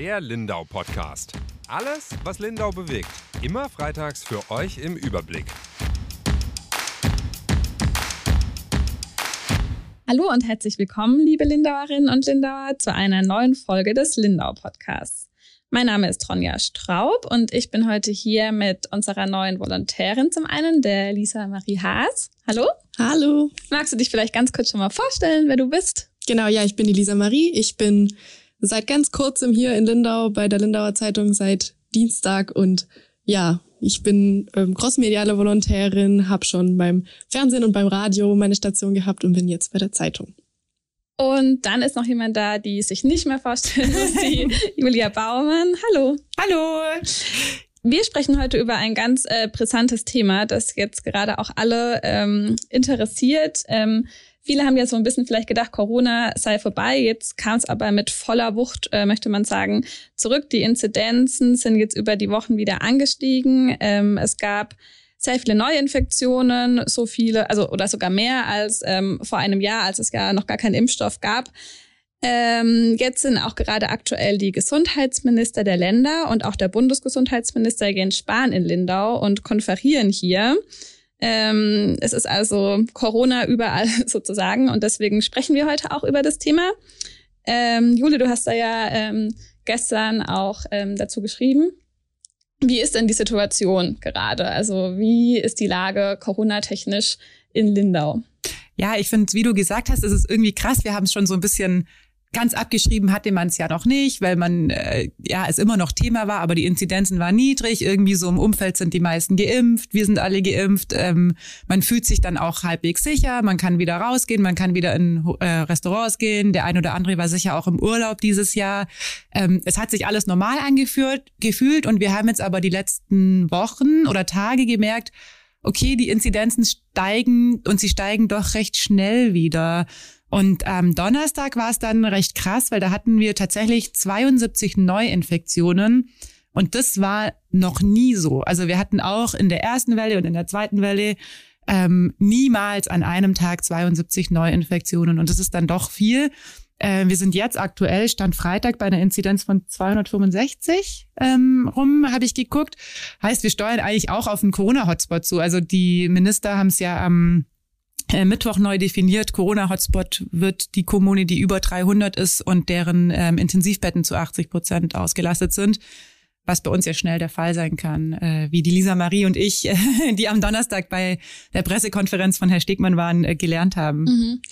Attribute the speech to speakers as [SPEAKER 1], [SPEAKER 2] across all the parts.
[SPEAKER 1] Der Lindau Podcast. Alles, was Lindau bewegt. Immer freitags für euch im Überblick.
[SPEAKER 2] Hallo und herzlich willkommen, liebe Lindauerinnen und Lindauer, zu einer neuen Folge des Lindau Podcasts. Mein Name ist Ronja Straub und ich bin heute hier mit unserer neuen Volontärin zum einen, der Lisa Marie Haas. Hallo.
[SPEAKER 3] Hallo.
[SPEAKER 2] Magst du dich vielleicht ganz kurz schon mal vorstellen, wer du bist?
[SPEAKER 3] Genau, ja, ich bin die Lisa Marie. Ich bin seit ganz kurzem hier in Lindau bei der Lindauer Zeitung seit Dienstag und ja, ich bin ähm, crossmediale Volontärin, habe schon beim Fernsehen und beim Radio meine Station gehabt und bin jetzt bei der Zeitung.
[SPEAKER 2] Und dann ist noch jemand da, die sich nicht mehr vorstellen muss, die Julia Baumann. Hallo.
[SPEAKER 4] Hallo.
[SPEAKER 2] Wir sprechen heute über ein ganz äh, brisantes Thema, das jetzt gerade auch alle ähm, interessiert. Ähm, viele haben ja so ein bisschen vielleicht gedacht, Corona sei vorbei. Jetzt kam es aber mit voller Wucht, äh, möchte man sagen, zurück. Die Inzidenzen sind jetzt über die Wochen wieder angestiegen. Ähm, es gab sehr viele Neuinfektionen, so viele, also oder sogar mehr als ähm, vor einem Jahr, als es ja noch gar keinen Impfstoff gab. Ähm, jetzt sind auch gerade aktuell die Gesundheitsminister der Länder und auch der Bundesgesundheitsminister Jens Spahn in Lindau und konferieren hier. Ähm, es ist also Corona überall sozusagen und deswegen sprechen wir heute auch über das Thema. Ähm, Jule, du hast da ja ähm, gestern auch ähm, dazu geschrieben. Wie ist denn die Situation gerade? Also wie ist die Lage Corona-technisch in Lindau?
[SPEAKER 4] Ja, ich finde, wie du gesagt hast, ist es irgendwie krass. Wir haben es schon so ein bisschen Ganz abgeschrieben hatte man es ja noch nicht, weil man äh, ja es immer noch Thema war, aber die Inzidenzen waren niedrig. Irgendwie so im Umfeld sind die meisten geimpft, wir sind alle geimpft. Ähm, man fühlt sich dann auch halbwegs sicher, man kann wieder rausgehen, man kann wieder in äh, Restaurants gehen. Der ein oder andere war sicher auch im Urlaub dieses Jahr. Ähm, es hat sich alles normal angeführt, gefühlt und wir haben jetzt aber die letzten Wochen oder Tage gemerkt, okay, die Inzidenzen steigen und sie steigen doch recht schnell wieder. Und am Donnerstag war es dann recht krass, weil da hatten wir tatsächlich 72 Neuinfektionen. Und das war noch nie so. Also wir hatten auch in der ersten Welle und in der zweiten Welle ähm, niemals an einem Tag 72 Neuinfektionen. Und das ist dann doch viel. Äh, wir sind jetzt aktuell, Stand Freitag, bei einer Inzidenz von 265 ähm, rum, habe ich geguckt. Heißt, wir steuern eigentlich auch auf einen Corona-Hotspot zu. Also die Minister haben es ja am äh, Mittwoch neu definiert. Corona-Hotspot wird die Kommune, die über 300 ist und deren ähm, Intensivbetten zu 80 Prozent ausgelastet sind. Was bei uns ja schnell der Fall sein kann, äh, wie die Lisa Marie und ich, äh, die am Donnerstag bei der Pressekonferenz von Herrn Stegmann waren, äh, gelernt haben.
[SPEAKER 2] Mhm.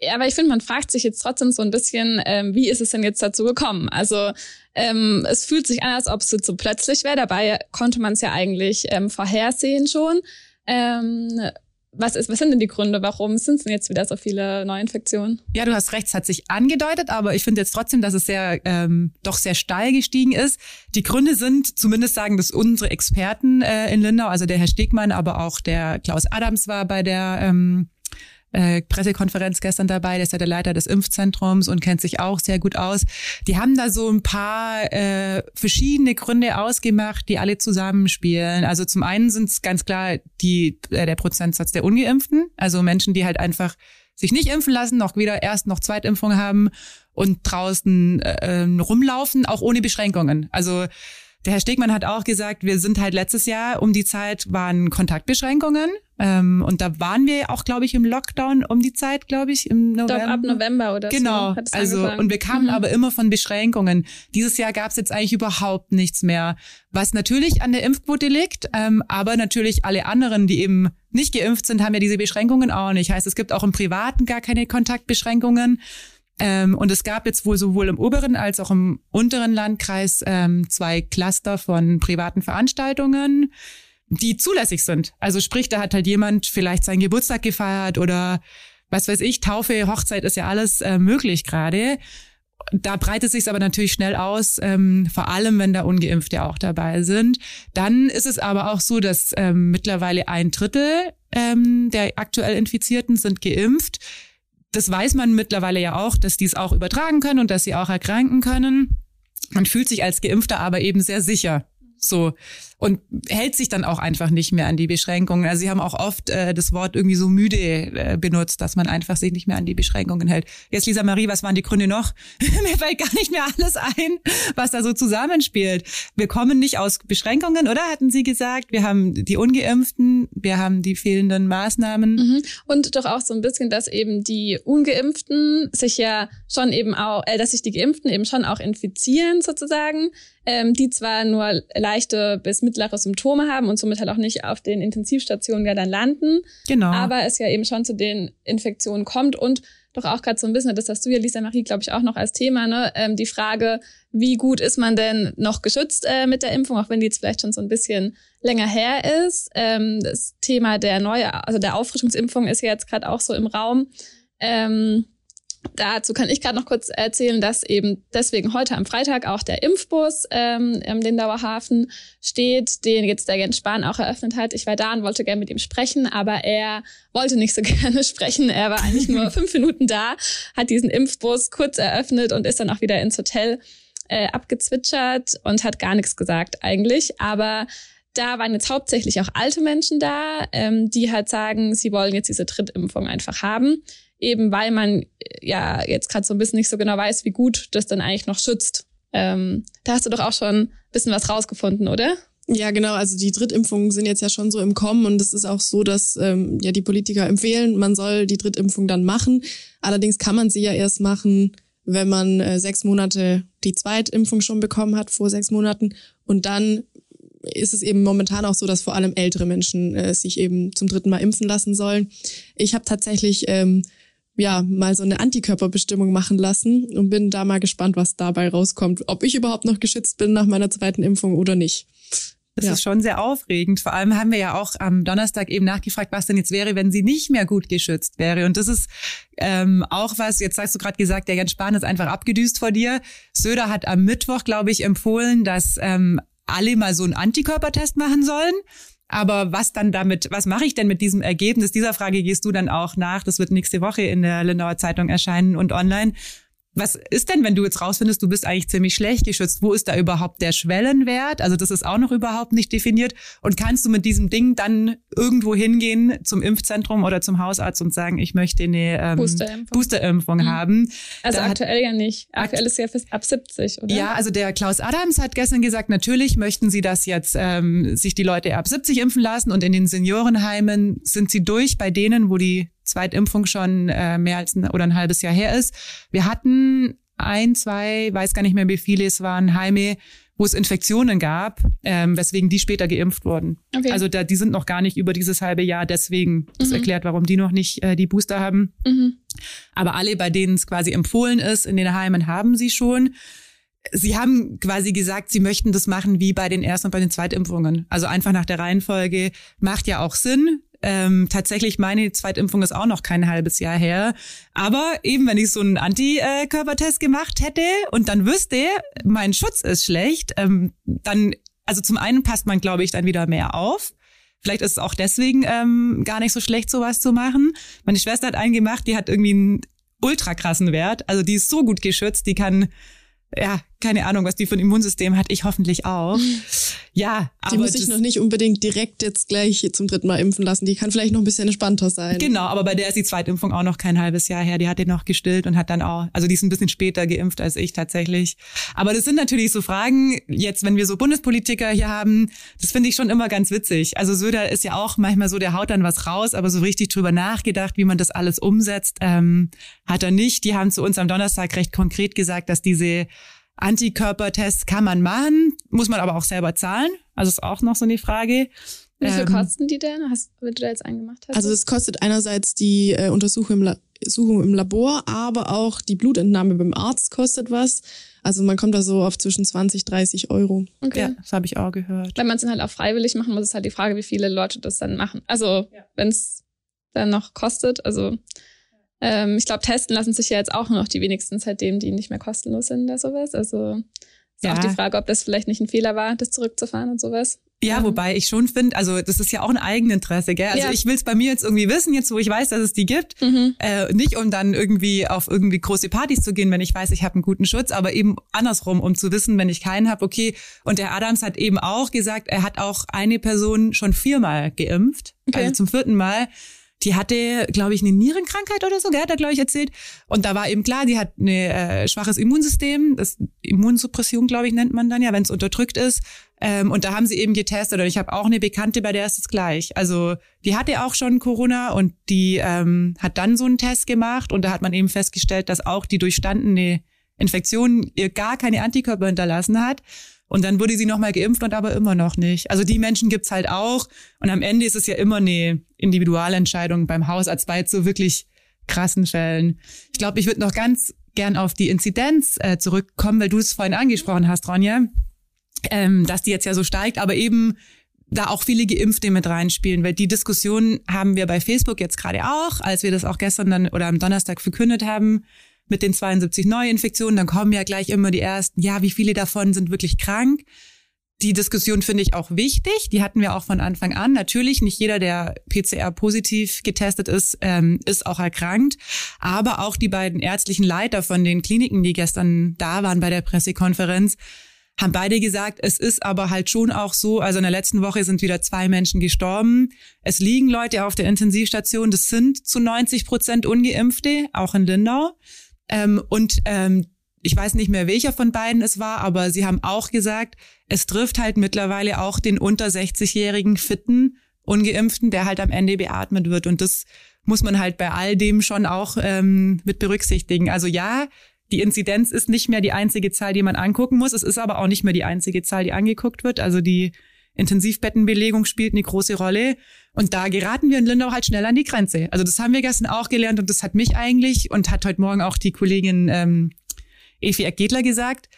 [SPEAKER 2] Ja, aber ich finde, man fragt sich jetzt trotzdem so ein bisschen, ähm, wie ist es denn jetzt dazu gekommen? Also ähm, es fühlt sich an, als ob es so plötzlich wäre. Dabei konnte man es ja eigentlich ähm, vorhersehen schon. Ähm, was ist, was sind denn die Gründe? Warum sind denn jetzt wieder so viele Neuinfektionen?
[SPEAKER 4] Ja, du hast recht, es hat sich angedeutet, aber ich finde jetzt trotzdem, dass es sehr, ähm, doch sehr steil gestiegen ist. Die Gründe sind, zumindest sagen das unsere Experten äh, in Lindau, also der Herr Stegmann, aber auch der Klaus Adams war bei der ähm, äh, Pressekonferenz gestern dabei, der ist ja der Leiter des Impfzentrums und kennt sich auch sehr gut aus. Die haben da so ein paar äh, verschiedene Gründe ausgemacht, die alle zusammenspielen. Also zum einen sind es ganz klar die, äh, der Prozentsatz der Ungeimpften, also Menschen, die halt einfach sich nicht impfen lassen, noch weder Erst- noch Zweitimpfung haben und draußen äh, rumlaufen, auch ohne Beschränkungen. Also der Herr Stegmann hat auch gesagt, wir sind halt letztes Jahr um die Zeit waren Kontaktbeschränkungen. Ähm, und da waren wir auch, glaube ich, im Lockdown um die Zeit, glaube ich, im November.
[SPEAKER 2] Doch, ab November oder
[SPEAKER 4] genau. so. Genau. Also, angefangen. und wir kamen mhm. aber immer von Beschränkungen. Dieses Jahr gab es jetzt eigentlich überhaupt nichts mehr. Was natürlich an der Impfquote liegt, ähm, aber natürlich alle anderen, die eben nicht geimpft sind, haben ja diese Beschränkungen auch nicht. Heißt, es gibt auch im Privaten gar keine Kontaktbeschränkungen. Ähm, und es gab jetzt wohl sowohl im oberen als auch im unteren Landkreis ähm, zwei Cluster von privaten Veranstaltungen, die zulässig sind. Also sprich, da hat halt jemand vielleicht seinen Geburtstag gefeiert oder was weiß ich, Taufe, Hochzeit ist ja alles äh, möglich gerade. Da breitet sich aber natürlich schnell aus, ähm, vor allem wenn da Ungeimpfte auch dabei sind. Dann ist es aber auch so, dass ähm, mittlerweile ein Drittel ähm, der aktuell Infizierten sind geimpft das weiß man mittlerweile ja auch, dass die es auch übertragen können und dass sie auch erkranken können. Man fühlt sich als Geimpfter aber eben sehr sicher. So. Und hält sich dann auch einfach nicht mehr an die Beschränkungen. Also sie haben auch oft äh, das Wort irgendwie so müde äh, benutzt, dass man einfach sich nicht mehr an die Beschränkungen hält. Jetzt, Lisa Marie, was waren die Gründe noch? Mir fällt gar nicht mehr alles ein, was da so zusammenspielt. Wir kommen nicht aus Beschränkungen, oder? Hatten Sie gesagt? Wir haben die Ungeimpften, wir haben die fehlenden Maßnahmen.
[SPEAKER 2] Mhm. Und doch auch so ein bisschen, dass eben die Ungeimpften sich ja schon eben auch, äh, dass sich die Geimpften eben schon auch infizieren sozusagen ähm, die zwar nur leichte bis mittlere Symptome haben und somit halt auch nicht auf den Intensivstationen ja dann landen. Genau. Aber es ja eben schon zu den Infektionen kommt und doch auch gerade so ein bisschen, das hast du ja, Lisa Marie, glaube ich, auch noch als Thema, ne? Ähm, die Frage, wie gut ist man denn noch geschützt äh, mit der Impfung, auch wenn die jetzt vielleicht schon so ein bisschen länger her ist. Ähm, das Thema der neue, also der Auffrischungsimpfung ist ja jetzt gerade auch so im Raum. Ähm, Dazu kann ich gerade noch kurz erzählen, dass eben deswegen heute am Freitag auch der Impfbus ähm, im Lindauer Hafen steht, den jetzt der Jens Spahn auch eröffnet hat. Ich war da und wollte gerne mit ihm sprechen, aber er wollte nicht so gerne sprechen. Er war eigentlich nur fünf Minuten da, hat diesen Impfbus kurz eröffnet und ist dann auch wieder ins Hotel äh, abgezwitschert und hat gar nichts gesagt eigentlich. Aber da waren jetzt hauptsächlich auch alte Menschen da, ähm, die halt sagen, sie wollen jetzt diese Drittimpfung einfach haben eben weil man äh, ja jetzt gerade so ein bisschen nicht so genau weiß, wie gut das dann eigentlich noch schützt. Ähm, da hast du doch auch schon ein bisschen was rausgefunden, oder?
[SPEAKER 3] Ja, genau. Also die Drittimpfungen sind jetzt ja schon so im Kommen und es ist auch so, dass ähm, ja die Politiker empfehlen, man soll die Drittimpfung dann machen. Allerdings kann man sie ja erst machen, wenn man äh, sechs Monate die Zweitimpfung schon bekommen hat, vor sechs Monaten. Und dann ist es eben momentan auch so, dass vor allem ältere Menschen äh, sich eben zum dritten Mal impfen lassen sollen. Ich habe tatsächlich ähm, ja, mal so eine Antikörperbestimmung machen lassen und bin da mal gespannt, was dabei rauskommt. Ob ich überhaupt noch geschützt bin nach meiner zweiten Impfung oder nicht.
[SPEAKER 4] Das ja. ist schon sehr aufregend. Vor allem haben wir ja auch am Donnerstag eben nachgefragt, was denn jetzt wäre, wenn sie nicht mehr gut geschützt wäre. Und das ist ähm, auch was, jetzt hast du gerade gesagt, der Jens Spahn ist einfach abgedüst vor dir. Söder hat am Mittwoch, glaube ich, empfohlen, dass ähm, alle mal so einen Antikörpertest machen sollen. Aber was dann damit, was mache ich denn mit diesem Ergebnis? Dieser Frage gehst du dann auch nach. Das wird nächste Woche in der Lindauer Zeitung erscheinen und online. Was ist denn, wenn du jetzt rausfindest, du bist eigentlich ziemlich schlecht geschützt? Wo ist da überhaupt der Schwellenwert? Also das ist auch noch überhaupt nicht definiert. Und kannst du mit diesem Ding dann irgendwo hingehen zum Impfzentrum oder zum Hausarzt und sagen, ich möchte eine ähm, Boosterimpfung, Boosterimpfung mhm. haben?
[SPEAKER 2] Also da aktuell ja nicht. Aktuell ist ja fast ab 70, oder?
[SPEAKER 4] Ja, also der Klaus Adams hat gestern gesagt, natürlich möchten sie das jetzt ähm, sich die Leute ab 70 impfen lassen und in den Seniorenheimen sind sie durch bei denen, wo die Zweitimpfung schon äh, mehr als ein, oder ein halbes Jahr her ist. Wir hatten ein, zwei, weiß gar nicht mehr, wie viele es waren, Heime, wo es Infektionen gab, ähm, weswegen die später geimpft wurden. Okay. Also da, die sind noch gar nicht über dieses halbe Jahr, deswegen das mhm. erklärt, warum die noch nicht äh, die Booster haben. Mhm. Aber alle, bei denen es quasi empfohlen ist, in den Heimen haben sie schon. Sie haben quasi gesagt, Sie möchten das machen wie bei den ersten und bei den Zweitimpfungen. Also einfach nach der Reihenfolge macht ja auch Sinn. Ähm, tatsächlich, meine Zweitimpfung ist auch noch kein halbes Jahr her. Aber eben, wenn ich so einen Antikörpertest gemacht hätte und dann wüsste, mein Schutz ist schlecht, ähm, dann, also zum einen passt man, glaube ich, dann wieder mehr auf. Vielleicht ist es auch deswegen ähm, gar nicht so schlecht, sowas zu machen. Meine Schwester hat einen gemacht, die hat irgendwie einen ultra krassen Wert. Also die ist so gut geschützt, die kann ja, keine Ahnung, was die für ein Immunsystem hat. Ich hoffentlich auch. Ja,
[SPEAKER 3] aber. Die muss sich noch nicht unbedingt direkt jetzt gleich zum dritten Mal impfen lassen. Die kann vielleicht noch ein bisschen entspannter sein.
[SPEAKER 4] Genau, aber bei der ist die Zweitimpfung auch noch kein halbes Jahr her. Die hat den noch gestillt und hat dann auch, also die ist ein bisschen später geimpft als ich tatsächlich. Aber das sind natürlich so Fragen, jetzt, wenn wir so Bundespolitiker hier haben, das finde ich schon immer ganz witzig. Also Söder ist ja auch manchmal so, der haut dann was raus, aber so richtig drüber nachgedacht, wie man das alles umsetzt, ähm, hat er nicht. Die haben zu uns am Donnerstag recht konkret gesagt, dass diese Antikörpertests kann man machen, muss man aber auch selber zahlen. Also ist auch noch so eine Frage.
[SPEAKER 2] Wie viel ähm, kosten die denn, hast, wenn du da jetzt einen gemacht hast?
[SPEAKER 3] Also es kostet einerseits die äh, Untersuchung, im La Untersuchung im Labor, aber auch die Blutentnahme beim Arzt kostet was. Also man kommt da so auf zwischen 20, 30 Euro.
[SPEAKER 4] Okay. Ja, das habe ich auch gehört.
[SPEAKER 2] Wenn man es dann halt auch freiwillig machen muss, ist halt die Frage, wie viele Leute das dann machen. Also ja. wenn es dann noch kostet, also ähm, ich glaube, testen lassen sich ja jetzt auch nur noch die wenigsten, seitdem die nicht mehr kostenlos sind oder sowas. Also ist ja. auch die Frage, ob das vielleicht nicht ein Fehler war, das zurückzufahren und sowas.
[SPEAKER 4] Ja, wobei ich schon finde, also das ist ja auch ein Eigeninteresse, gell? Also
[SPEAKER 2] Ja.
[SPEAKER 4] ich will es bei mir jetzt irgendwie wissen, jetzt wo ich weiß, dass es die gibt. Äh, nicht um dann irgendwie auf irgendwie große Partys zu gehen, wenn ich weiß, ich habe einen guten Schutz, aber eben andersrum, um zu wissen, wenn ich keinen habe, okay. Und der Adams hat eben auch gesagt, er hat auch eine Person schon viermal geimpft,
[SPEAKER 2] Okay.
[SPEAKER 4] also zum vierten Mal. Die hatte, glaube ich, eine Nierenkrankheit oder so, gell, hat er, glaube ich, erzählt. Und da war eben klar, die hat ein äh, schwaches Immunsystem, das Immunsuppression, glaube ich, nennt man dann ja, wenn es unterdrückt ist. Ähm, und da haben sie eben getestet. Und ich habe auch eine Bekannte, bei der ist es gleich. Also die hatte auch schon Corona und die ähm, hat dann so einen Test gemacht. Und da hat man eben festgestellt, dass auch die durchstandene Infektion ihr gar keine Antikörper hinterlassen hat. Und dann wurde sie nochmal geimpft und aber immer noch nicht. Also die Menschen gibt's halt auch. Und am Ende ist es ja immer eine Individualentscheidung beim Hausarzt bei so wirklich krassen Fällen. Ich glaube, ich würde noch ganz gern auf die Inzidenz äh, zurückkommen, weil du es vorhin angesprochen hast, Ronja, ähm, dass die jetzt ja so steigt, aber eben da auch viele Geimpfte mit reinspielen, weil die Diskussion haben wir bei Facebook jetzt gerade auch, als wir das auch gestern dann oder am Donnerstag verkündet haben mit den 72 Neuinfektionen, dann kommen ja gleich immer die ersten, ja, wie viele davon sind wirklich krank? Die Diskussion finde ich auch wichtig. Die hatten wir auch von Anfang an. Natürlich, nicht jeder, der PCR-positiv getestet ist, ähm, ist auch erkrankt. Aber auch die beiden ärztlichen Leiter von den Kliniken, die gestern da waren bei der Pressekonferenz, haben beide gesagt, es ist aber halt schon auch so, also in der letzten Woche sind wieder zwei Menschen gestorben. Es liegen Leute auf der Intensivstation, das sind zu 90 Prozent ungeimpfte, auch in Lindau. Ähm, und ähm, ich weiß nicht mehr, welcher von beiden es war, aber sie haben auch gesagt, es trifft halt mittlerweile auch den unter 60-jährigen fitten Ungeimpften, der halt am Ende beatmet wird. Und das muss man halt bei all dem schon auch ähm, mit berücksichtigen. Also ja, die Inzidenz ist nicht mehr die einzige Zahl, die man angucken muss. Es ist aber auch nicht mehr die einzige Zahl, die angeguckt wird. Also die Intensivbettenbelegung spielt eine große Rolle. Und da geraten wir in Lindau halt schnell an die Grenze. Also das haben wir gestern auch gelernt und das hat mich eigentlich und hat heute Morgen auch die Kollegin ähm, Evi Ergedler gesagt.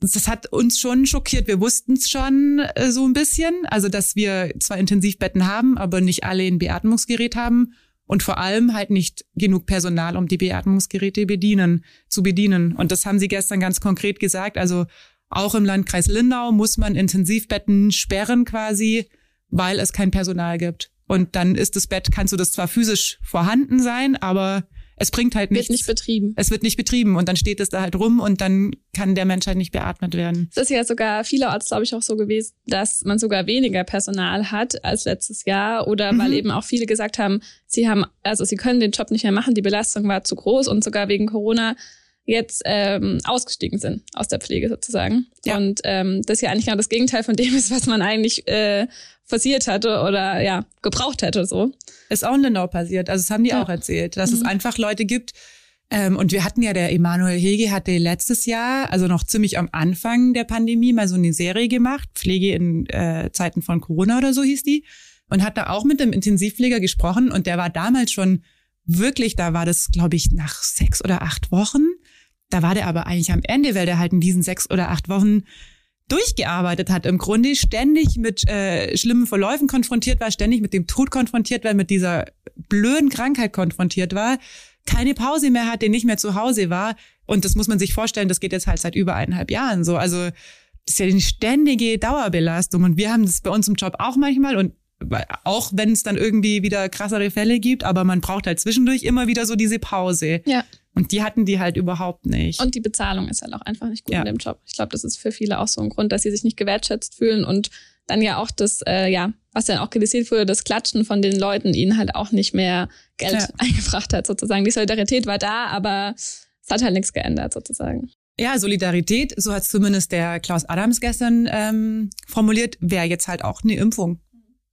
[SPEAKER 4] Das hat uns schon schockiert. Wir wussten es schon äh, so ein bisschen. Also, dass wir zwar Intensivbetten haben, aber nicht alle ein Beatmungsgerät haben und vor allem halt nicht genug Personal, um die Beatmungsgeräte bedienen, zu bedienen. Und das haben sie gestern ganz konkret gesagt. Also auch im Landkreis Lindau muss man Intensivbetten sperren quasi, weil es kein Personal gibt. Und dann ist das Bett, kannst du das zwar physisch vorhanden sein, aber es bringt halt nichts.
[SPEAKER 2] Wird nicht betrieben.
[SPEAKER 4] es wird nicht betrieben und dann steht es da halt rum und dann kann der Mensch halt nicht beatmet werden.
[SPEAKER 2] Es ist ja sogar vielerorts, glaube ich, auch so gewesen, dass man sogar weniger Personal hat als letztes Jahr oder weil eben auch viele gesagt haben, sie haben, also sie können den Job nicht mehr machen, die Belastung war zu groß und sogar wegen Corona jetzt ähm, ausgestiegen sind aus der Pflege sozusagen.
[SPEAKER 4] Ja.
[SPEAKER 2] Und ähm, das ja eigentlich genau das Gegenteil von dem ist, was man eigentlich äh, forciert hatte oder ja, gebraucht hätte so.
[SPEAKER 4] Ist auch in Lindau passiert. Also das haben die
[SPEAKER 2] Ja.
[SPEAKER 4] auch erzählt, dass es einfach Leute gibt. Ähm, und wir hatten ja, der Emanuel Hege hatte letztes Jahr, also noch ziemlich am Anfang der Pandemie, mal so eine Serie gemacht, Pflege in äh, Zeiten von Corona oder so hieß die. Und hat da auch mit dem Intensivpfleger gesprochen und der war damals schon wirklich, da war das, glaube ich, nach sechs oder acht Wochen. Da war der aber eigentlich am Ende, weil der halt in diesen sechs oder acht Wochen durchgearbeitet hat, im Grunde ständig mit äh, schlimmen Verläufen konfrontiert war, ständig mit dem Tod konfrontiert war, mit dieser blöden Krankheit konfrontiert war, keine Pause mehr hatte, nicht mehr zu Hause war. Und das muss man sich vorstellen, das geht jetzt halt seit über eineinhalb Jahren so. Also das ist ja eine ständige Dauerbelastung. Und wir haben das bei uns im Job auch manchmal und auch wenn es dann irgendwie wieder krassere Fälle gibt, aber man braucht halt zwischendurch immer wieder so diese Pause.
[SPEAKER 2] Ja.
[SPEAKER 4] Und die hatten die halt überhaupt nicht.
[SPEAKER 2] Und die Bezahlung ist halt auch einfach nicht gut
[SPEAKER 4] Ja.
[SPEAKER 2] in dem Job. Ich glaube, das ist für viele auch so ein Grund, dass sie sich nicht gewertschätzt fühlen und dann ja auch das, äh, ja, was dann auch kritisiert wurde, das Klatschen von den Leuten ihnen halt auch nicht mehr Geld
[SPEAKER 4] Ja.
[SPEAKER 2] eingebracht hat, sozusagen. Die Solidarität war da, aber es hat halt nichts geändert, sozusagen.
[SPEAKER 4] Ja, Solidarität, so hat zumindest der Klaus Adams gestern ähm, formuliert, wäre jetzt halt auch eine Impfung.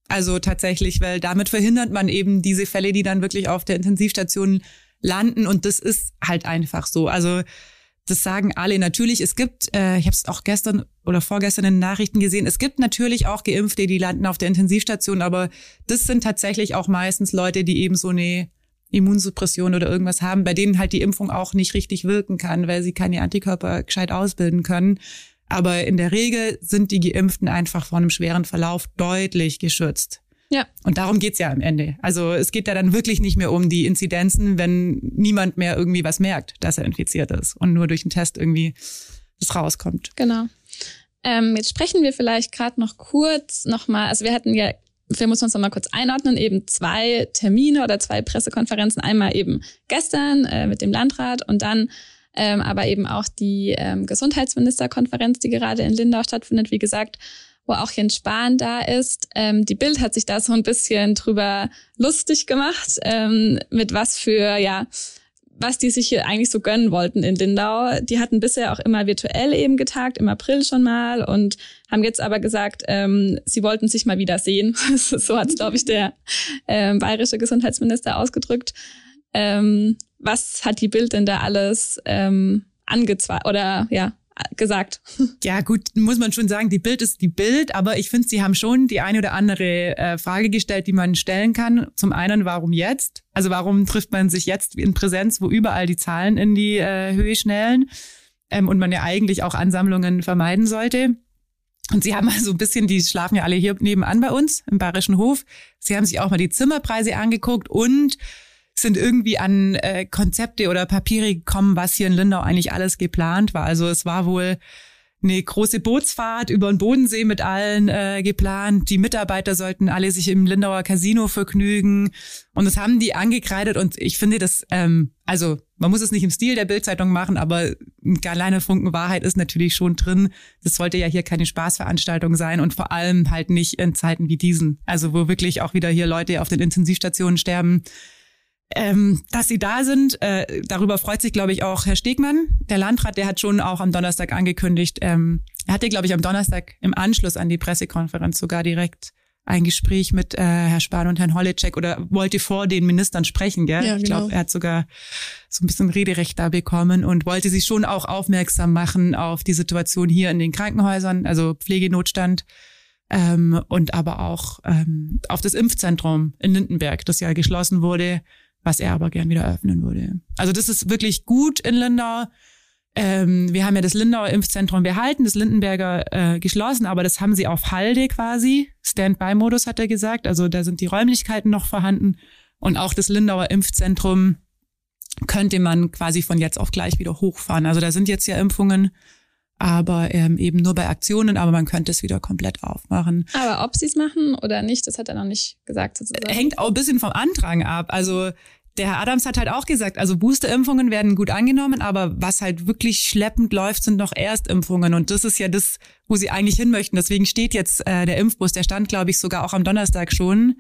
[SPEAKER 4] Also tatsächlich, weil damit verhindert man eben diese Fälle, die dann wirklich auf der Intensivstation landen. Und das ist halt einfach so. Also das sagen alle. Natürlich, es gibt, äh, ich habe es auch gestern oder vorgestern in den Nachrichten gesehen, es gibt natürlich auch Geimpfte, die landen auf der Intensivstation, aber das sind tatsächlich auch meistens Leute, die eben so eine Immunsuppression oder irgendwas haben, bei denen halt die Impfung auch nicht richtig wirken kann, weil sie keine Antikörper gescheit ausbilden können. Aber in der Regel sind die Geimpften einfach vor einem schweren Verlauf deutlich geschützt.
[SPEAKER 2] Ja.
[SPEAKER 4] Und darum geht's ja am Ende. Also es geht ja dann wirklich nicht mehr um die Inzidenzen, wenn niemand mehr irgendwie was merkt, dass er infiziert ist und nur durch einen Test irgendwie das rauskommt.
[SPEAKER 2] Genau. Ähm, jetzt sprechen wir vielleicht gerade noch kurz nochmal, also wir hatten ja, wir müssen uns nochmal kurz einordnen, eben zwei Termine oder zwei Pressekonferenzen. Einmal eben gestern äh, mit dem Landrat und dann ähm, aber eben auch die ähm, Gesundheitsministerkonferenz, die gerade in Lindau stattfindet, wie gesagt, wo auch Jens Spahn da ist. Ähm, die Bild hat sich da so ein bisschen drüber lustig gemacht, ähm, mit was für, ja, was die sich hier eigentlich so gönnen wollten in Lindau. Die hatten bisher auch immer virtuell eben getagt, im April schon mal und haben jetzt aber gesagt, ähm, sie wollten sich mal wieder sehen. so hat es, glaube ich, der ähm, bayerische Gesundheitsminister ausgedrückt. Ähm, was hat die Bild denn da alles ähm, angezweifelt oder ja gesagt.
[SPEAKER 4] Ja, gut, muss man schon sagen, die Bild ist die Bild, aber ich finde, sie haben schon die eine oder andere äh, Frage gestellt, die man stellen kann. Zum einen, warum jetzt? Also warum trifft man sich jetzt in Präsenz, wo überall die Zahlen in die äh, Höhe schnellen ähm, und man ja eigentlich auch Ansammlungen vermeiden sollte? Und sie haben mal so ein bisschen, die schlafen ja alle hier nebenan bei uns im Bayerischen Hof. Sie haben sich auch mal die Zimmerpreise angeguckt und sind irgendwie an äh, Konzepte oder Papiere gekommen, was hier in Lindau eigentlich alles geplant war. Also es war wohl eine große Bootsfahrt über den Bodensee mit allen äh, geplant. Die Mitarbeiter sollten alle sich im Lindauer Casino vergnügen. Und das haben die angekreidet. Und ich finde das, ähm, also man muss es nicht im Stil der Bildzeitung machen, aber ein kleiner Funken Wahrheit ist natürlich schon drin. Das sollte ja hier keine Spaßveranstaltung sein und vor allem halt nicht in Zeiten wie diesen. Also wo wirklich auch wieder hier Leute auf den Intensivstationen sterben ähm, dass sie da sind. Äh, darüber freut sich, glaube ich, auch Herr Stegmann, der Landrat. Der hat schon auch am Donnerstag angekündigt. Ähm, er hatte, glaube ich, am Donnerstag im Anschluss an die Pressekonferenz sogar direkt ein Gespräch mit äh, Herr Spahn und Herrn Holleczek oder wollte vor den Ministern sprechen, gell? Ja, genau. Ich glaube, er hat sogar so ein bisschen Rederecht da bekommen und wollte sich schon auch aufmerksam machen auf die Situation hier in den Krankenhäusern, also Pflegenotstand. Ähm, und aber auch ähm, auf das Impfzentrum in Lindenberg, das ja geschlossen wurde, was er aber gern wieder öffnen würde. Also das ist wirklich gut in Lindau. Ähm, wir haben ja das Lindauer Impfzentrum behalten, das Lindenberger äh, geschlossen, aber das haben sie auf Halde quasi. Standby-Modus hat er gesagt. Also da sind die Räumlichkeiten noch vorhanden. Und auch das Lindauer Impfzentrum könnte man quasi von jetzt auf gleich wieder hochfahren. Also da sind jetzt ja Impfungen, aber ähm, eben nur bei Aktionen, aber man könnte es wieder komplett aufmachen.
[SPEAKER 2] Aber ob sie es machen oder nicht, das hat er noch nicht gesagt. Sozusagen.
[SPEAKER 4] Hängt auch ein bisschen vom Andrang ab. Also der Herr Adams hat halt auch gesagt, also Boosterimpfungen werden gut angenommen, aber was halt wirklich schleppend läuft, sind noch Erstimpfungen. Und das ist ja das, wo sie eigentlich hin möchten. Deswegen steht jetzt äh, der Impfbus, der stand, glaube ich, sogar auch am Donnerstag schon.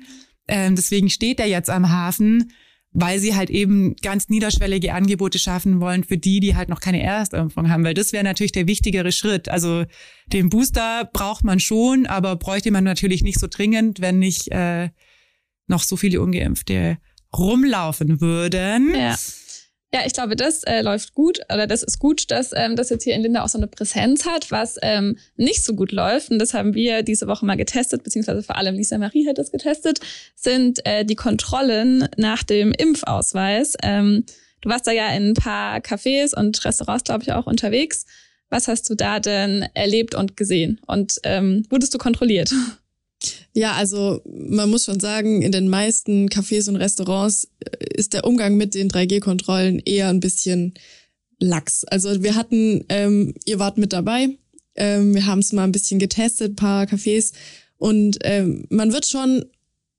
[SPEAKER 4] Ähm, deswegen steht er jetzt am Hafen, weil sie halt eben ganz niederschwellige Angebote schaffen wollen für die, die halt noch keine Erstimpfung haben. Weil das wäre natürlich der wichtigere Schritt. Also den Booster braucht man schon, aber bräuchte man natürlich nicht so dringend, wenn nicht äh, noch so viele Ungeimpfte rumlaufen würden.
[SPEAKER 2] Ja. Ja, ich glaube, das äh, läuft gut oder das ist gut, dass ähm, das jetzt hier in Linda auch so eine Präsenz hat, was ähm, nicht so gut läuft. Und das haben wir diese Woche mal getestet, beziehungsweise vor allem Lisa Marie hat das getestet, sind äh, die Kontrollen nach dem Impfausweis. Ähm, du warst da ja in ein paar Cafés und Restaurants, glaube ich, auch unterwegs. Was hast du da denn erlebt und gesehen? Und ähm, wurdest du kontrolliert?
[SPEAKER 3] Ja, also man muss schon sagen, in den meisten Cafés und Restaurants äh, ist der Umgang mit den 3G-Kontrollen eher ein bisschen lax. Also wir hatten, ähm, ihr wart mit dabei, ähm, wir haben es mal ein bisschen getestet, paar Cafés und ähm, man wird schon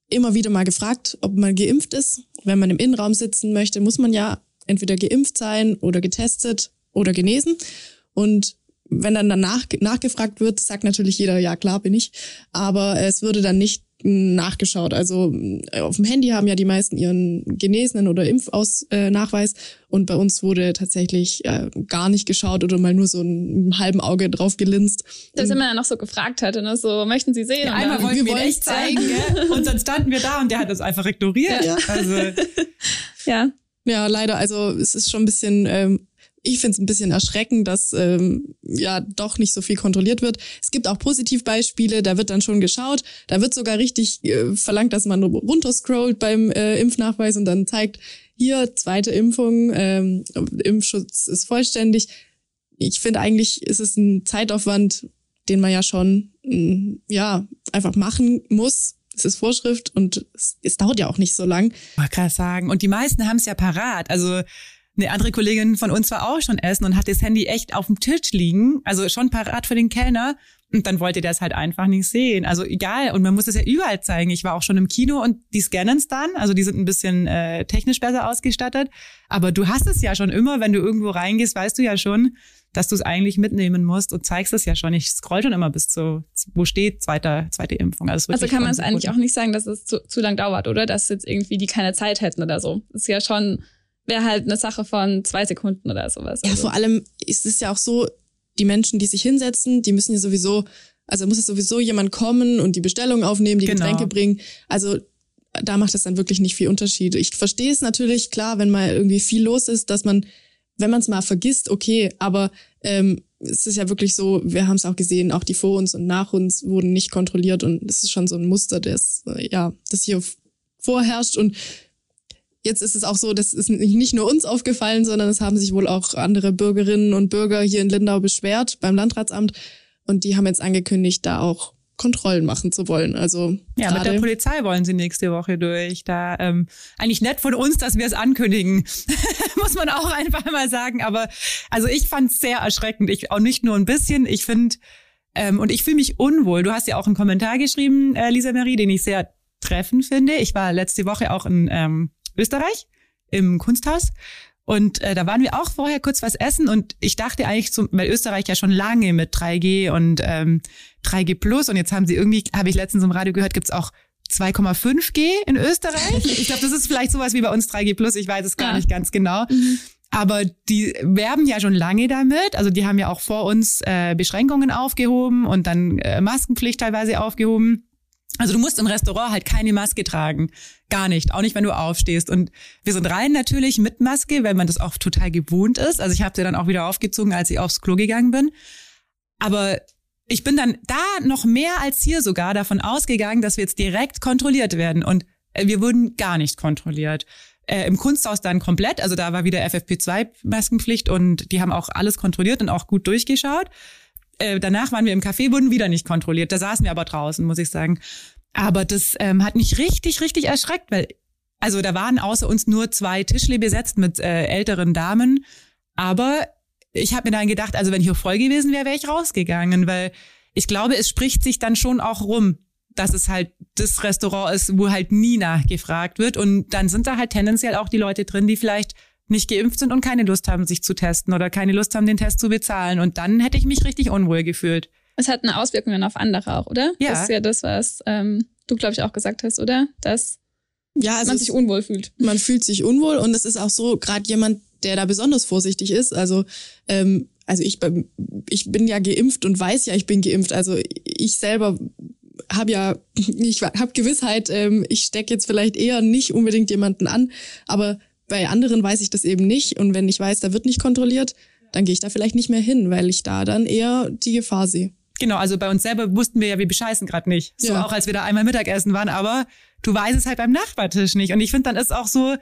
[SPEAKER 3] immer wieder mal gefragt, ob man geimpft ist. Wenn man im Innenraum sitzen möchte, muss man ja entweder geimpft sein oder getestet oder genesen. Und wenn dann danach nachgefragt wird, sagt natürlich jeder, ja klar bin ich, aber es würde dann nicht nachgeschaut. Also äh, auf dem Handy haben ja die meisten ihren Genesenen oder Impfausnachweis äh, und bei uns wurde tatsächlich äh, gar nicht geschaut oder mal nur so ein halben Auge drauf gelinst.
[SPEAKER 2] Dass immer noch so gefragt hatte, ne? so möchten Sie sehen? Ja,
[SPEAKER 4] einmal wollten wir, wir echt zeigen, gell? und dann standen wir da und der hat das einfach ignoriert. Ja. Also
[SPEAKER 2] ja.
[SPEAKER 3] Ja, leider. Also es ist schon ein bisschen ähm, ich finde es ein bisschen erschreckend, dass ähm, ja doch nicht so viel kontrolliert wird. Es gibt auch Positivbeispiele, da wird dann schon geschaut. Da wird sogar richtig äh, verlangt, dass man runterscrollt beim äh, Impfnachweis und dann zeigt, hier zweite Impfung, ähm, Impfschutz ist vollständig. Ich finde eigentlich ist es ein Zeitaufwand, den man ja schon mh, ja einfach machen muss, es ist Vorschrift und es, es dauert ja auch nicht so lang.
[SPEAKER 4] Man kann sagen. Und die meisten haben es ja parat. Also eine andere Kollegin von uns war auch schon essen und hat das Handy echt auf dem Tisch liegen, also schon parat für den Kellner. Und dann wollte der es halt einfach nicht sehen. Also egal, und man muss es ja überall zeigen. Ich war auch schon im Kino und die scannen es dann. Also die sind ein bisschen äh, technisch besser ausgestattet. Aber du hast es ja schon immer, wenn du irgendwo reingehst, weißt du ja schon, dass du es eigentlich mitnehmen musst und zeigst es ja schon. Ich scroll schon immer bis zu, wo steht zweite, zweite Impfung.
[SPEAKER 2] Also, also kann man es eigentlich auch nicht sagen, dass es zu, zu lang dauert, oder? Dass jetzt irgendwie die keine Zeit hätten oder so. Das ist ja schon, wäre halt eine Sache von zwei Sekunden oder sowas.
[SPEAKER 3] Ja,
[SPEAKER 2] also.
[SPEAKER 3] vor allem ist es ja auch so, die Menschen, die sich hinsetzen, die müssen ja sowieso, also muss es sowieso jemand kommen und die Bestellung aufnehmen, die genau. Getränke bringen. Also da macht es dann wirklich nicht viel Unterschied. Ich verstehe es natürlich, klar, wenn mal irgendwie viel los ist, dass man, wenn man es mal vergisst, okay, aber ähm, es ist ja wirklich so, wir haben es auch gesehen, auch die vor uns und nach uns wurden nicht kontrolliert und es ist schon so ein Muster, das, äh, ja, das hier vorherrscht und Jetzt ist es auch so, das ist nicht nur uns aufgefallen, sondern es haben sich wohl auch andere Bürgerinnen und Bürger hier in Lindau beschwert beim Landratsamt. Und die haben jetzt angekündigt, da auch Kontrollen machen zu wollen. Also
[SPEAKER 4] ja, mit der Polizei wollen sie nächste Woche durch. Da ähm, eigentlich nett von uns, dass wir es ankündigen, muss man auch einfach mal sagen. Aber also ich fand es sehr erschreckend. Ich auch nicht nur ein bisschen. Ich finde ähm, und ich fühle mich unwohl. Du hast ja auch einen Kommentar geschrieben, äh, Lisa Marie, den ich sehr treffend finde. Ich war letzte Woche auch in ähm, Österreich im Kunsthaus. Und äh, da waren wir auch vorher kurz was essen und ich dachte eigentlich, zum, weil Österreich ja schon lange mit 3G und ähm, 3G Plus und jetzt haben sie irgendwie, habe ich letztens im Radio gehört, gibt's auch 2,5G in Österreich. Ich glaube, das ist vielleicht sowas wie bei uns 3G Plus, ich weiß es gar ja. nicht ganz genau. Mhm. Aber die werben ja schon lange damit. Also die haben ja auch vor uns äh, Beschränkungen aufgehoben und dann äh, Maskenpflicht teilweise aufgehoben. Also du musst im Restaurant halt keine Maske tragen. Gar nicht. Auch nicht, wenn du aufstehst. Und wir sind rein natürlich mit Maske, weil man das auch total gewohnt ist. Also ich habe sie dann auch wieder aufgezogen, als ich aufs Klo gegangen bin. Aber ich bin dann da noch mehr als hier sogar davon ausgegangen, dass wir jetzt direkt kontrolliert werden. Und äh, wir wurden gar nicht kontrolliert. Äh, Im Kunsthaus dann komplett. Also da war wieder FFP2-Maskenpflicht und die haben auch alles kontrolliert und auch gut durchgeschaut. Äh, danach waren wir im Café, wurden wieder nicht kontrolliert. Da saßen wir aber draußen, muss ich sagen. Aber das ähm, hat mich richtig, richtig erschreckt, weil also da waren außer uns nur zwei Tischle besetzt mit äh, älteren Damen. Aber ich habe mir dann gedacht, also wenn hier voll gewesen wäre, wäre ich rausgegangen, weil ich glaube, es spricht sich dann schon auch rum, dass es halt das Restaurant ist, wo halt nie nachgefragt wird. Und dann sind da halt tendenziell auch die Leute drin, die vielleicht nicht geimpft sind und keine Lust haben, sich zu testen oder keine Lust haben, den Test zu bezahlen. Und dann hätte ich mich richtig unwohl gefühlt.
[SPEAKER 2] Es hat eine Auswirkung auf andere auch, oder? Ja. Das ist ja das, was ähm, du, glaube ich, auch gesagt hast, oder? Dass ja, also man sich unwohl fühlt.
[SPEAKER 3] Man fühlt sich unwohl und es ist auch so, gerade jemand, der da besonders vorsichtig ist. Also, ähm, also ich, ich bin ja geimpft und weiß ja, ich bin geimpft. Also ich selber habe ja, ich habe Gewissheit, ähm, ich stecke jetzt vielleicht eher nicht unbedingt jemanden an, aber bei anderen weiß ich das eben nicht. Und wenn ich weiß, da wird nicht kontrolliert, dann gehe ich da vielleicht nicht mehr hin, weil ich da dann eher die Gefahr sehe.
[SPEAKER 4] Genau, also bei uns selber wussten wir ja, wir bescheißen gerade nicht. So ja. auch als wir da einmal Mittagessen waren, aber du weißt es halt beim Nachbartisch nicht. Und ich finde, dann ist auch so,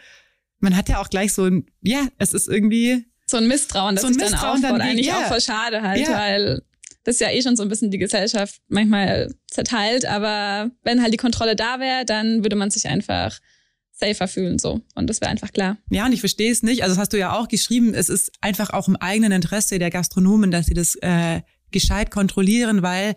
[SPEAKER 4] man hat ja auch gleich so ein, ja, es ist irgendwie
[SPEAKER 2] so ein Misstrauen, das so ein Misstrauen dann aufbaut, dann, eigentlich ja. auch voll schade halt, ja. weil das ist ja eh schon so ein bisschen die Gesellschaft manchmal zerteilt, aber wenn halt die Kontrolle da wäre, dann würde man sich einfach safer fühlen so und das wäre einfach klar.
[SPEAKER 4] Ja, und ich verstehe es nicht, also das hast du ja auch geschrieben, es ist einfach auch im eigenen Interesse der Gastronomen, dass sie das äh, gescheit kontrollieren, weil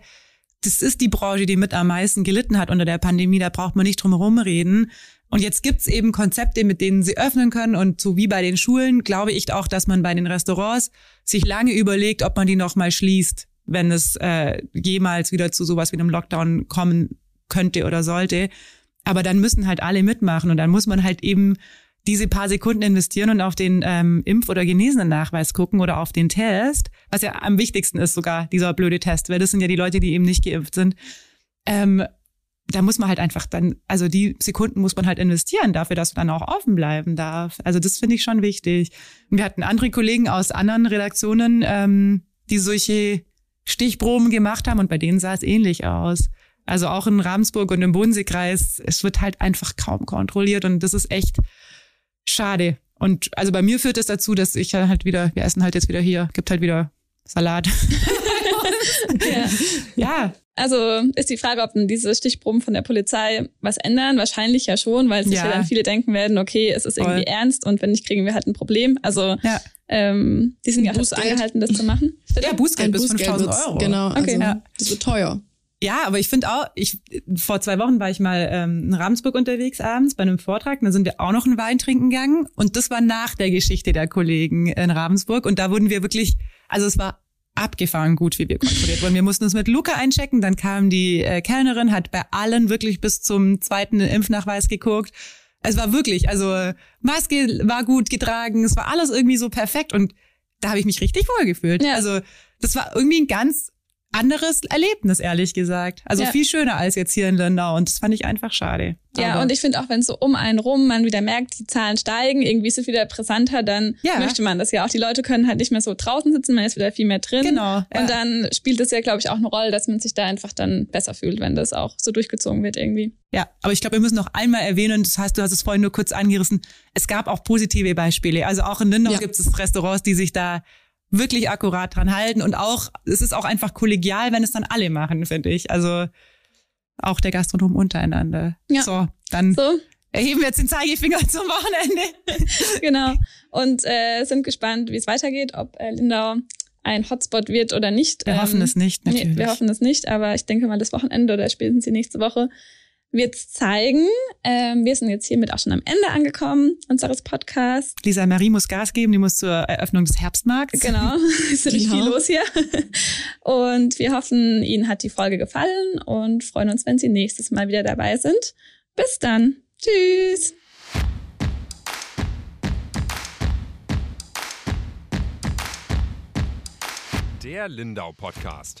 [SPEAKER 4] das ist die Branche, die mit am meisten gelitten hat unter der Pandemie, da braucht man nicht drum herum reden. Und jetzt gibt's eben Konzepte, mit denen sie öffnen können. Und so wie bei den Schulen glaube ich auch, dass man bei den Restaurants sich lange überlegt, ob man die nochmal schließt, wenn es äh, jemals wieder zu sowas wie einem Lockdown kommen könnte oder sollte. Aber dann müssen halt alle mitmachen und dann muss man halt eben diese paar Sekunden investieren und auf den ähm, Impf- oder Genesenen-Nachweis gucken oder auf den Test, was ja am wichtigsten ist sogar, dieser blöde Test, weil das sind ja die Leute, die eben nicht geimpft sind. Ähm, da muss man halt einfach dann, also die Sekunden muss man halt investieren dafür, dass man dann auch offen bleiben darf. Also das finde ich schon wichtig. Und wir hatten andere Kollegen aus anderen Redaktionen, ähm, die solche Stichproben gemacht haben und bei denen sah es ähnlich aus. Also auch in Ramsburg und im Bodenseekreis, es wird halt einfach kaum kontrolliert und das ist echt schade. Und also bei mir führt es das dazu, dass ich halt wieder, wir essen halt jetzt wieder hier, gibt halt wieder Salat.
[SPEAKER 2] ja. ja. Also ist die Frage, ob denn diese Stichproben von der Polizei was ändern. Wahrscheinlich ja schon, weil sich ja. ja dann viele denken werden, okay, es ist irgendwie Voll. ernst und wenn nicht, kriegen wir halt ein Problem. Also ja. Ähm, die sind ja auch dazu angehalten, das zu machen.
[SPEAKER 4] Ja, Bußgeld
[SPEAKER 3] Ein
[SPEAKER 4] bis
[SPEAKER 3] Bußgeld
[SPEAKER 4] 5000
[SPEAKER 3] wird's-
[SPEAKER 4] Euro.
[SPEAKER 3] Genau,
[SPEAKER 2] Okay.
[SPEAKER 3] also
[SPEAKER 4] Ja.
[SPEAKER 3] das wird teuer.
[SPEAKER 4] Ja, aber ich finde auch, ich vor zwei Wochen war ich mal ähm, in Ravensburg unterwegs abends bei einem Vortrag, da sind wir auch noch einen Wein trinken gegangen und das war nach der Geschichte der Kollegen in Ravensburg und da wurden wir wirklich, also es war abgefahren gut, wie wir kontrolliert wurden. Wir mussten uns mit Luca einchecken, dann kam die äh, Kellnerin, hat bei allen wirklich bis zum zweiten Impfnachweis geguckt. Es war wirklich, also Maske war gut getragen, es war alles irgendwie so perfekt und da habe ich mich richtig wohl gefühlt.
[SPEAKER 2] Ja.
[SPEAKER 4] Also das war irgendwie ein ganz anderes Erlebnis, ehrlich gesagt. Also
[SPEAKER 2] Ja.
[SPEAKER 4] viel schöner als jetzt hier in Lindau und das fand ich einfach schade.
[SPEAKER 2] Ja,
[SPEAKER 4] Aber-
[SPEAKER 2] und ich finde auch, wenn so um einen rum man wieder merkt, die Zahlen steigen, irgendwie ist es wieder brisanter, dann
[SPEAKER 4] Ja.
[SPEAKER 2] möchte man das ja auch. Die Leute können halt nicht mehr so draußen sitzen, man ist wieder viel mehr drin.
[SPEAKER 4] Genau, ja.
[SPEAKER 2] Und dann spielt es ja, glaube ich, auch eine Rolle, dass man sich da einfach dann besser fühlt, wenn das auch so durchgezogen wird irgendwie.
[SPEAKER 4] Ja, aber ich glaube, wir müssen noch einmal erwähnen, das heißt, du hast es vorhin nur kurz angerissen, es gab auch positive Beispiele. Also auch in Lindau
[SPEAKER 3] Ja.
[SPEAKER 4] gibt es Restaurants, die sich da wirklich akkurat dran halten und auch, es ist auch einfach kollegial, wenn es dann alle machen, finde ich. Also auch der Gastronom untereinander.
[SPEAKER 2] Ja.
[SPEAKER 4] So, dann
[SPEAKER 2] So,
[SPEAKER 4] erheben wir jetzt den Zeigefinger zum Wochenende.
[SPEAKER 2] genau. Und äh, sind gespannt, wie es weitergeht, ob äh, Lindau ein Hotspot wird oder nicht.
[SPEAKER 4] Wir hoffen es nicht, natürlich.
[SPEAKER 2] Nee, wir hoffen es nicht, aber ich denke mal, das Wochenende oder spätestens die nächste Woche wird es zeigen. Ähm, wir sind jetzt hiermit auch schon am Ende angekommen unseres Podcasts.
[SPEAKER 4] Lisa Marie muss Gas geben, die muss zur Eröffnung des Herbstmarkts.
[SPEAKER 2] Genau, ist nämlich
[SPEAKER 3] Genau.
[SPEAKER 2] viel los hier. Und wir hoffen, Ihnen hat die Folge gefallen und freuen uns, wenn Sie nächstes Mal wieder dabei sind. Bis dann. Tschüss.
[SPEAKER 1] Der Lindau Podcast.